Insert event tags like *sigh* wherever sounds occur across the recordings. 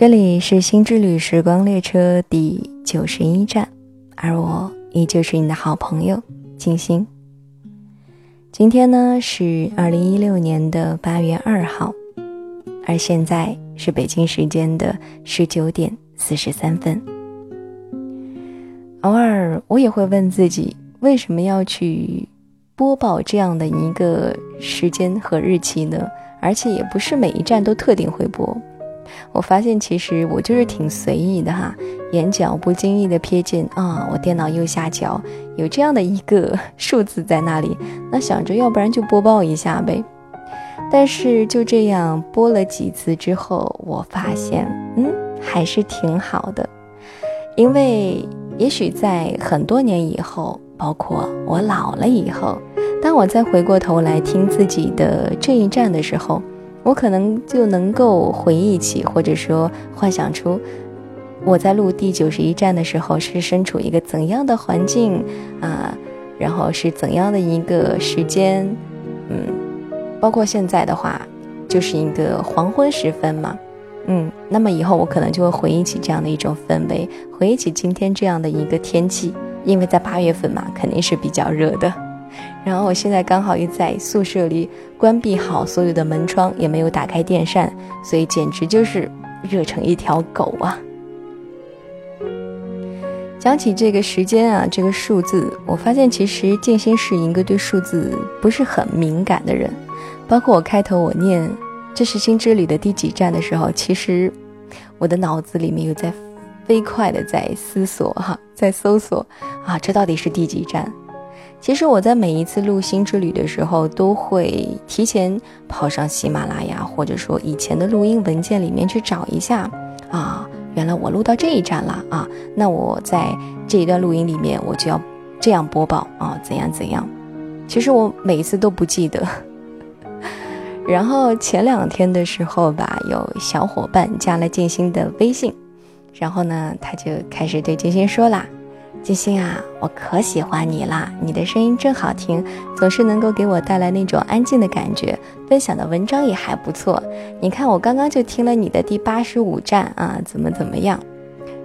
这里是新之旅时光列车第九十一站，而我依旧是你的好朋友静心。今天呢是二零一六年的八月二号，而现在是北京时间的十九点四十三分。偶尔我也会问自己，为什么要去播报这样的一个时间和日期呢？而且也不是每一站都特定会播。我发现其实我就是挺随意的哈，眼角不经意的瞥见啊，我电脑右下角有这样的一个 *laughs* 数字在那里，那想着要不然就播报一下呗。但是就这样播了几次之后，我发现嗯还是挺好的，因为也许在很多年以后，包括我老了以后，当我再回过头来听自己的这一站的时候。我可能就能够回忆起，或者说幻想出，我在录第九十一站的时候是身处一个怎样的环境啊，然后是怎样的一个时间，嗯，包括现在的话，就是一个黄昏时分嘛，嗯，那么以后我可能就会回忆起这样的一种氛围，回忆起今天这样的一个天气，因为在八月份嘛，肯定是比较热的。然后我现在刚好又在宿舍里关闭好所有的门窗，也没有打开电扇，所以简直就是热成一条狗啊！讲起这个时间啊，这个数字，我发现其实静心是一个对数字不是很敏感的人。包括我开头我念这是新之旅的第几站的时候，其实我的脑子里面有在飞快的在思索哈，在搜索啊，这到底是第几站？其实我在每一次录新之旅的时候，都会提前跑上喜马拉雅，或者说以前的录音文件里面去找一下，啊，原来我录到这一站了啊，那我在这一段录音里面，我就要这样播报啊，怎样怎样。其实我每一次都不记得。*laughs* 然后前两天的时候吧，有小伙伴加了静心的微信，然后呢，他就开始对静心说啦。金星啊，我可喜欢你啦！你的声音真好听，总是能够给我带来那种安静的感觉。分享的文章也还不错。你看，我刚刚就听了你的第八十五站啊，怎么怎么样？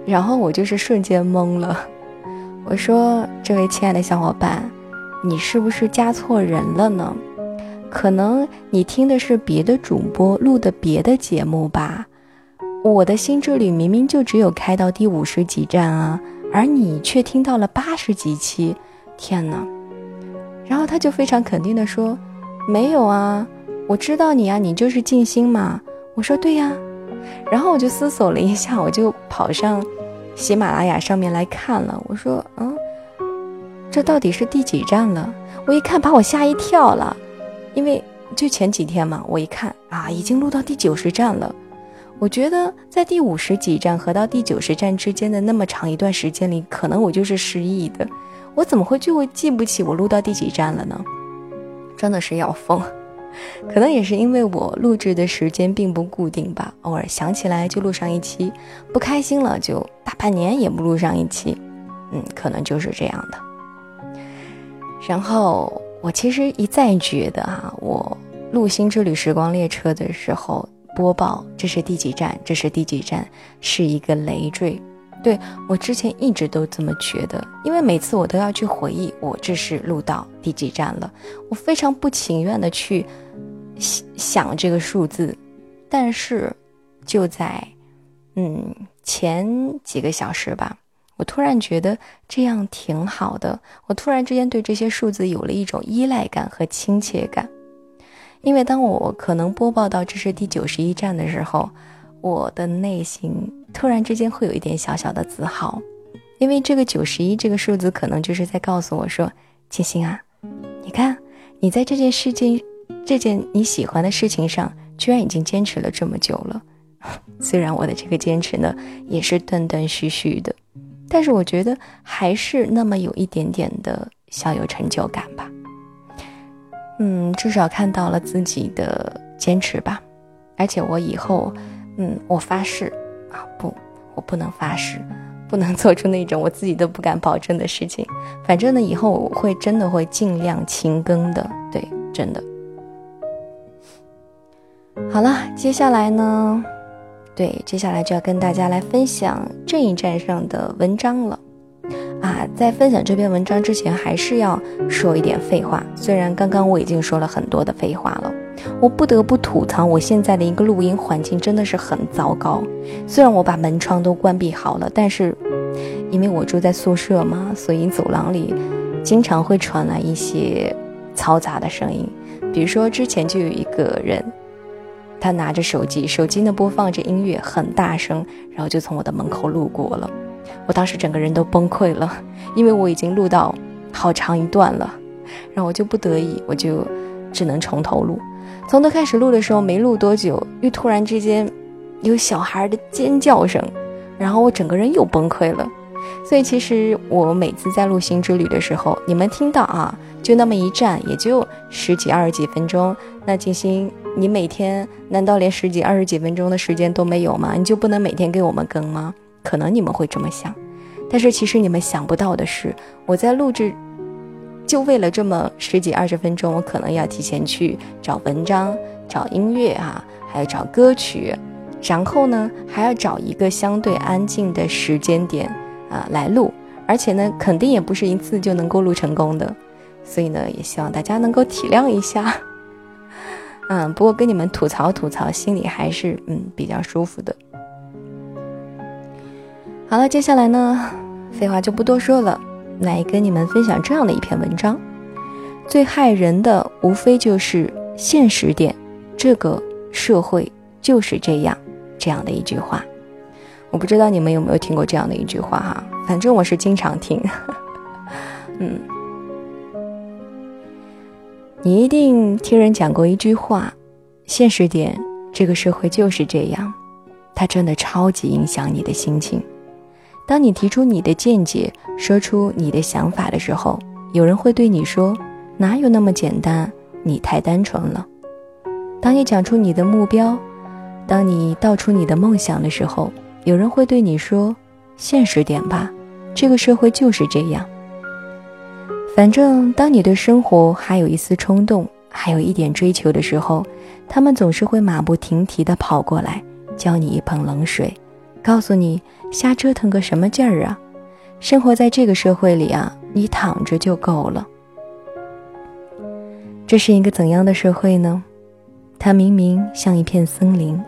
然后我就是瞬间懵了。*laughs* 我说：“这位亲爱的小伙伴，你是不是加错人了呢？可能你听的是别的主播录的别的节目吧？我的心之旅明明就只有开到第五十几站啊！”而你却听到了八十几期，天哪！然后他就非常肯定的说：“没有啊，我知道你啊，你就是静心嘛。”我说：“对呀。”然后我就思索了一下，我就跑上喜马拉雅上面来看了。我说：“嗯，这到底是第几站了？”我一看，把我吓一跳了，因为就前几天嘛，我一看啊，已经录到第九十站了。我觉得在第五十几站和到第九十站之间的那么长一段时间里，可能我就是失忆的。我怎么会就会记不起我录到第几站了呢？真的是要疯。可能也是因为我录制的时间并不固定吧，偶尔想起来就录上一期，不开心了就大半年也不录上一期。嗯，可能就是这样的。然后我其实一再觉得啊，我录《新之旅时光列车》的时候。播报这是第几站？这是第几站？是一个累赘。对我之前一直都这么觉得，因为每次我都要去回忆，我这是录到第几站了。我非常不情愿的去想这个数字，但是就在嗯前几个小时吧，我突然觉得这样挺好的。我突然之间对这些数字有了一种依赖感和亲切感。因为当我可能播报到这是第九十一站的时候，我的内心突然之间会有一点小小的自豪，因为这个九十一这个数字可能就是在告诉我说：“金星啊，你看你在这件事情、这件你喜欢的事情上，居然已经坚持了这么久了。*laughs* 虽然我的这个坚持呢也是断断续续的，但是我觉得还是那么有一点点的小有成就感吧。”嗯，至少看到了自己的坚持吧，而且我以后，嗯，我发誓啊，不，我不能发誓，不能做出那种我自己都不敢保证的事情。反正呢，以后我会真的会尽量勤更的，对，真的。好了，接下来呢，对，接下来就要跟大家来分享这一站上的文章了。啊，在分享这篇文章之前，还是要说一点废话。虽然刚刚我已经说了很多的废话了，我不得不吐槽我现在的一个录音环境真的是很糟糕。虽然我把门窗都关闭好了，但是因为我住在宿舍嘛，所以走廊里经常会传来一些嘈杂的声音。比如说之前就有一个人，他拿着手机，手机呢播放着音乐很大声，然后就从我的门口路过了。我当时整个人都崩溃了，因为我已经录到好长一段了，然后我就不得已，我就只能从头录。从头开始录的时候，没录多久，又突然之间有小孩的尖叫声，然后我整个人又崩溃了。所以其实我每次在录《新之旅》的时候，你们听到啊，就那么一站，也就十几二十几分钟。那静心，你每天难道连十几二十几分钟的时间都没有吗？你就不能每天给我们更吗？可能你们会这么想，但是其实你们想不到的是，我在录制，就为了这么十几二十分钟，我可能要提前去找文章、找音乐啊，还要找歌曲，然后呢，还要找一个相对安静的时间点啊来录，而且呢，肯定也不是一次就能够录成功的，所以呢，也希望大家能够体谅一下。*laughs* 嗯，不过跟你们吐槽吐槽，心里还是嗯比较舒服的。好了，接下来呢，废话就不多说了，来跟你们分享这样的一篇文章。最害人的无非就是现实点，这个社会就是这样，这样的一句话。我不知道你们有没有听过这样的一句话哈，反正我是经常听。*laughs* 嗯，你一定听人讲过一句话：现实点，这个社会就是这样，它真的超级影响你的心情。当你提出你的见解，说出你的想法的时候，有人会对你说：“哪有那么简单？你太单纯了。”当你讲出你的目标，当你道出你的梦想的时候，有人会对你说：“现实点吧，这个社会就是这样。”反正当你对生活还有一丝冲动，还有一点追求的时候，他们总是会马不停蹄地跑过来，浇你一盆冷水。告诉你，瞎折腾个什么劲儿啊！生活在这个社会里啊，你躺着就够了。这是一个怎样的社会呢？它明明像一片森林，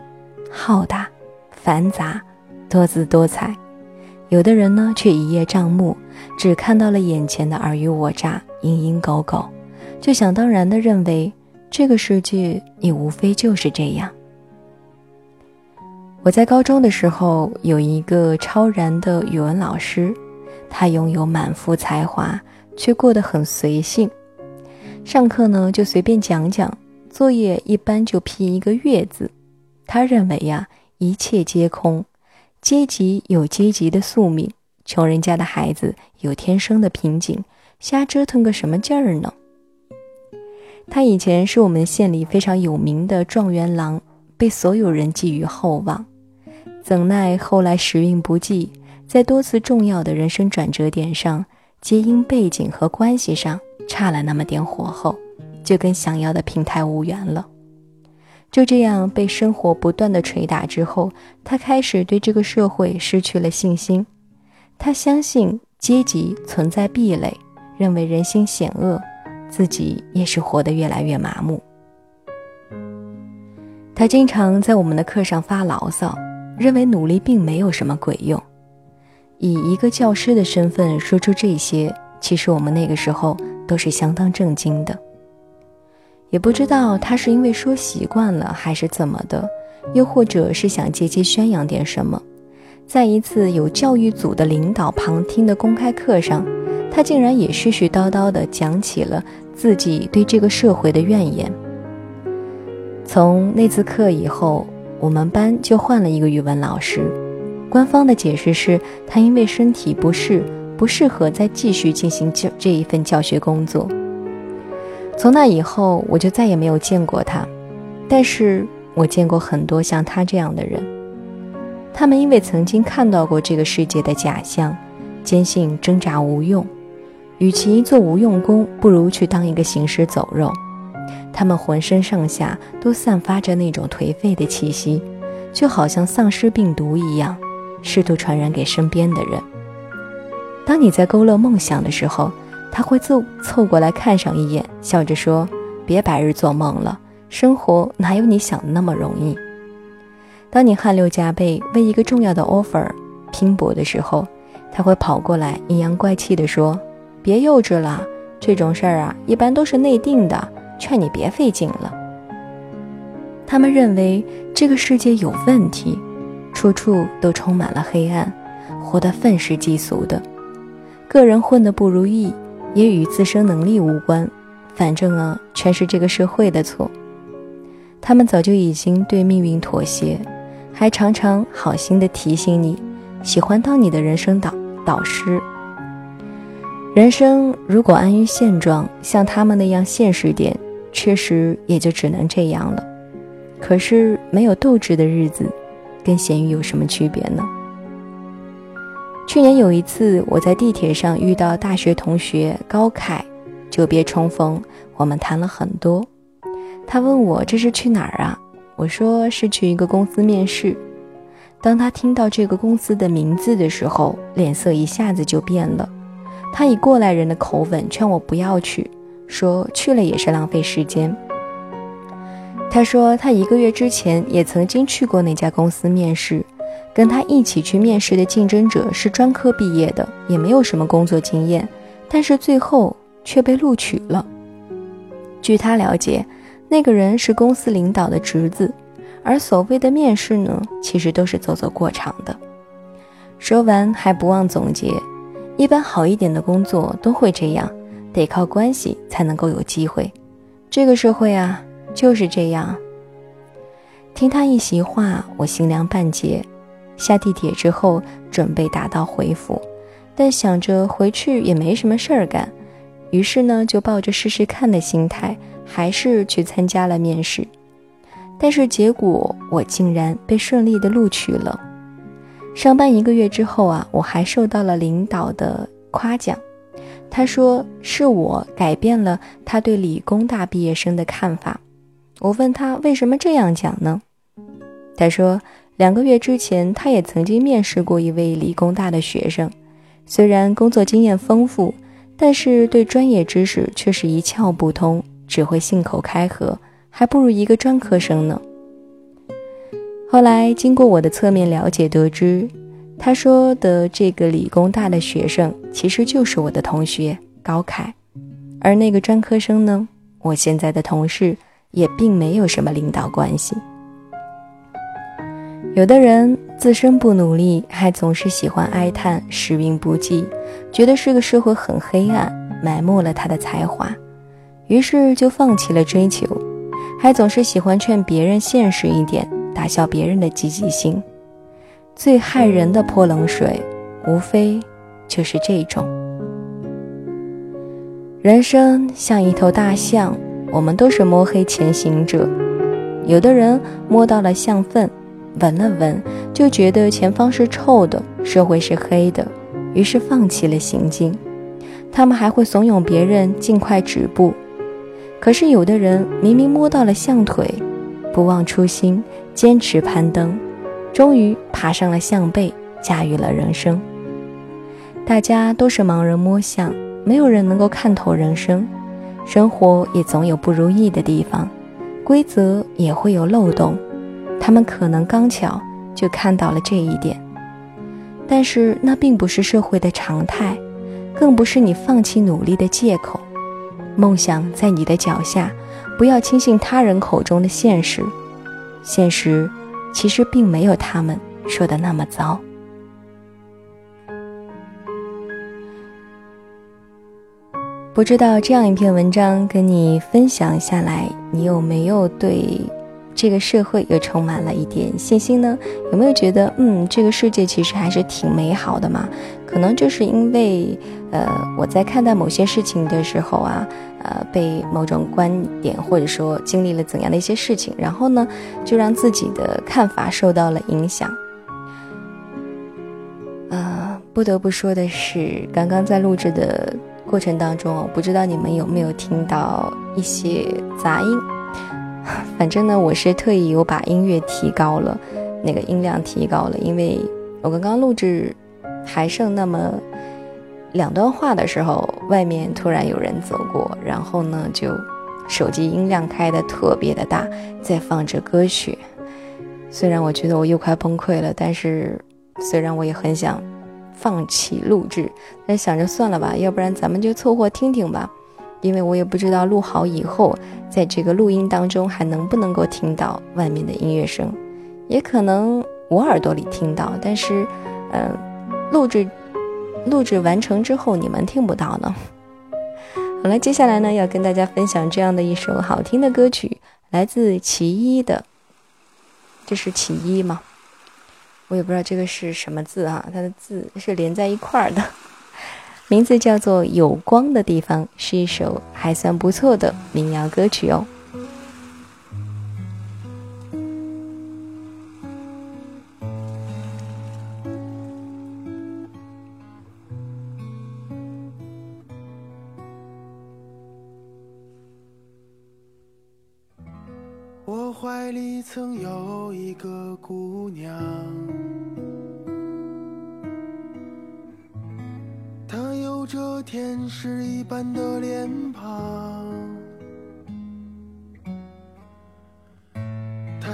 浩大、繁杂、多姿多彩。有的人呢，却一叶障目，只看到了眼前的尔虞我诈、蝇营狗苟，就想当然地认为这个世界也无非就是这样。我在高中的时候有一个超然的语文老师，他拥有满腹才华，却过得很随性。上课呢就随便讲讲，作业一般就批一个“月”字。他认为呀，一切皆空，阶级有阶级的宿命，穷人家的孩子有天生的瓶颈，瞎折腾个什么劲儿呢？他以前是我们县里非常有名的状元郎。被所有人寄予厚望，怎奈后来时运不济，在多次重要的人生转折点上，皆因背景和关系上差了那么点火候，就跟想要的平台无缘了。就这样被生活不断的捶打之后，他开始对这个社会失去了信心。他相信阶级存在壁垒，认为人心险恶，自己也是活得越来越麻木。他经常在我们的课上发牢骚，认为努力并没有什么鬼用。以一个教师的身份说出这些，其实我们那个时候都是相当震惊的。也不知道他是因为说习惯了，还是怎么的，又或者是想借机宣扬点什么。在一次有教育组的领导旁听的公开课上，他竟然也絮絮叨叨地讲起了自己对这个社会的怨言。从那次课以后，我们班就换了一个语文老师。官方的解释是他因为身体不适，不适合再继续进行教这一份教学工作。从那以后，我就再也没有见过他。但是我见过很多像他这样的人，他们因为曾经看到过这个世界的假象，坚信挣扎无用，与其做无用功，不如去当一个行尸走肉。他们浑身上下都散发着那种颓废的气息，就好像丧尸病毒一样，试图传染给身边的人。当你在勾勒梦想的时候，他会凑凑过来看上一眼，笑着说：“别白日做梦了，生活哪有你想的那么容易。”当你汗流浃背为一个重要的 offer 拼搏的时候，他会跑过来阴阳怪气地说：“别幼稚了，这种事儿啊，一般都是内定的，劝你别费劲了。”他们认为这个世界有问题，处处都充满了黑暗，活得愤世嫉俗的，个人混得不如意。也与自身能力无关，反正啊，全是这个社会的错。他们早就已经对命运妥协，还常常好心的提醒你，喜欢当你的人生导导师。人生如果安于现状，像他们那样现实点，确实也就只能这样了。可是没有斗志的日子，跟咸鱼有什么区别呢？去年有一次，我在地铁上遇到大学同学高凯，久别重逢，我们谈了很多。他问我这是去哪儿啊？我说是去一个公司面试。当他听到这个公司的名字的时候，脸色一下子就变了。他以过来人的口吻劝我不要去，说去了也是浪费时间。他说他一个月之前也曾经去过那家公司面试。跟他一起去面试的竞争者是专科毕业的，也没有什么工作经验，但是最后却被录取了。据他了解，那个人是公司领导的侄子，而所谓的面试呢，其实都是走走过场的。说完还不忘总结：一般好一点的工作都会这样，得靠关系才能够有机会。这个社会啊，就是这样。听他一席话，我心凉半截。下地铁之后，准备打道回府，但想着回去也没什么事儿干，于是呢，就抱着试试看的心态，还是去参加了面试。但是结果，我竟然被顺利的录取了。上班一个月之后啊，我还受到了领导的夸奖，他说是我改变了他对理工大毕业生的看法。我问他为什么这样讲呢？他说。两个月之前，他也曾经面试过一位理工大的学生，虽然工作经验丰富，但是对专业知识却是一窍不通，只会信口开河，还不如一个专科生呢。后来经过我的侧面了解，得知他说的这个理工大的学生其实就是我的同学高凯，而那个专科生呢，我现在的同事也并没有什么领导关系。有的人自身不努力，还总是喜欢哀叹时运不济，觉得这个社会很黑暗，埋没了他的才华，于是就放弃了追求，还总是喜欢劝别人现实一点，打消别人的积极性。最害人的泼冷水，无非就是这种。人生像一头大象，我们都是摸黑前行者，有的人摸到了象粪。闻了闻，就觉得前方是臭的，社会是黑的，于是放弃了行进。他们还会怂恿别人尽快止步。可是有的人明明摸到了象腿，不忘初心，坚持攀登，终于爬上了象背，驾驭了人生。大家都是盲人摸象，没有人能够看透人生。生活也总有不如意的地方，规则也会有漏洞。他们可能刚巧就看到了这一点，但是那并不是社会的常态，更不是你放弃努力的借口。梦想在你的脚下，不要轻信他人口中的现实，现实其实并没有他们说的那么糟。不知道这样一篇文章跟你分享下来，你有没有对？这个社会又充满了一点信心呢？有没有觉得，嗯，这个世界其实还是挺美好的嘛？可能就是因为，呃，我在看待某些事情的时候啊，呃，被某种观点或者说经历了怎样的一些事情，然后呢，就让自己的看法受到了影响。不得不说的是，刚刚在录制的过程当中，我不知道你们有没有听到一些杂音。*laughs* 反正呢，我是特意有把音乐提高了，那个音量提高了，因为我刚刚录制还剩那么两段话的时候，外面突然有人走过，然后呢就手机音量开的特别的大，在放着歌曲。虽然我觉得我又快崩溃了，但是虽然我也很想放弃录制，但想着算了吧，要不然咱们就凑合听听吧。因为我也不知道录好以后，在这个录音当中还能不能够听到外面的音乐声，也可能我耳朵里听到，但是，嗯，录制录制完成之后你们听不到呢。*laughs* 好了，接下来呢要跟大家分享这样的一首好听的歌曲，来自其一的，这是其一吗？我也不知道这个是什么字哈，它的字是连在一块儿的。名字叫做《有光的地方》，是一首还算不错的民谣歌曲哦。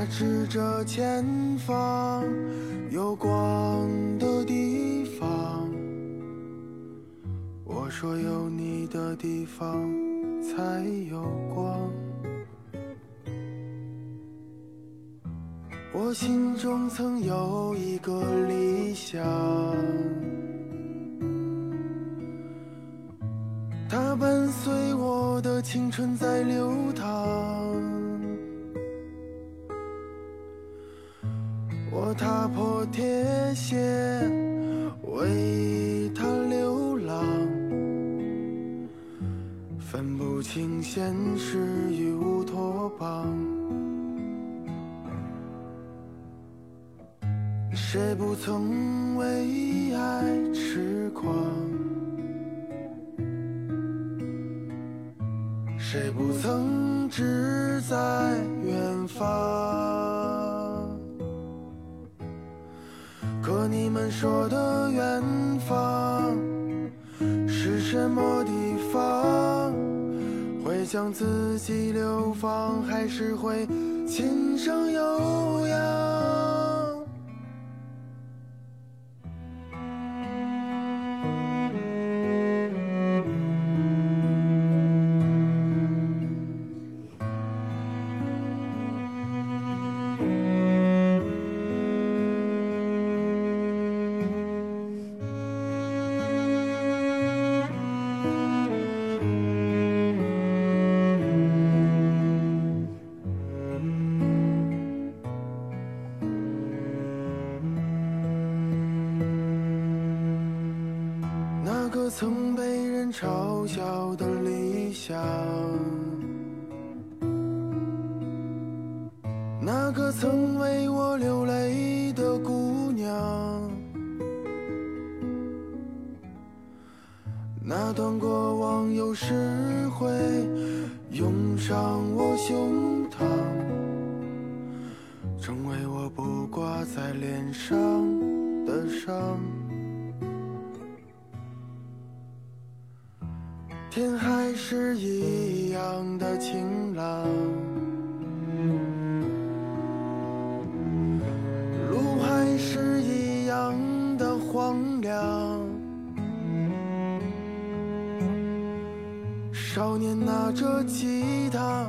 指着前方有光的地方。我说有你的地方才有光。我心中曾有一个理想。它伴随我的青春在流淌，我踏破铁鞋为他流浪，分不清现实与乌托邦。谁不曾为爱痴狂？谁不曾志在远方？你们说的远方是什么地方？会将自己流放，还是会琴声悠扬？小小的理想，那个曾为我流泪的姑娘，那段过往有。时会涌上我胸膛，成为我不挂在脸上的伤。天还是一样的晴朗，路还是一样的荒凉。少年拿着吉他，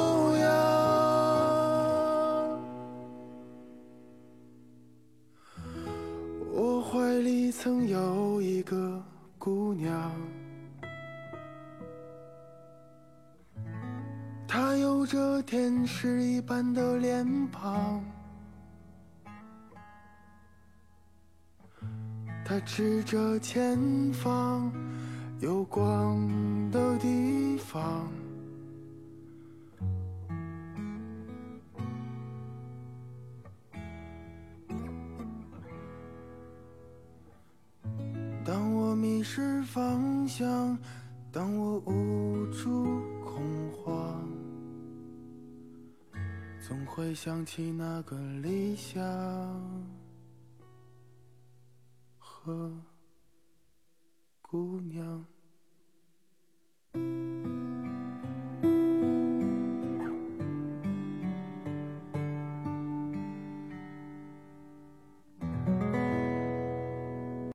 天使一般的脸庞，他指着前方有光的地方。当我迷失方向，当我无助会想起那个理想和姑娘。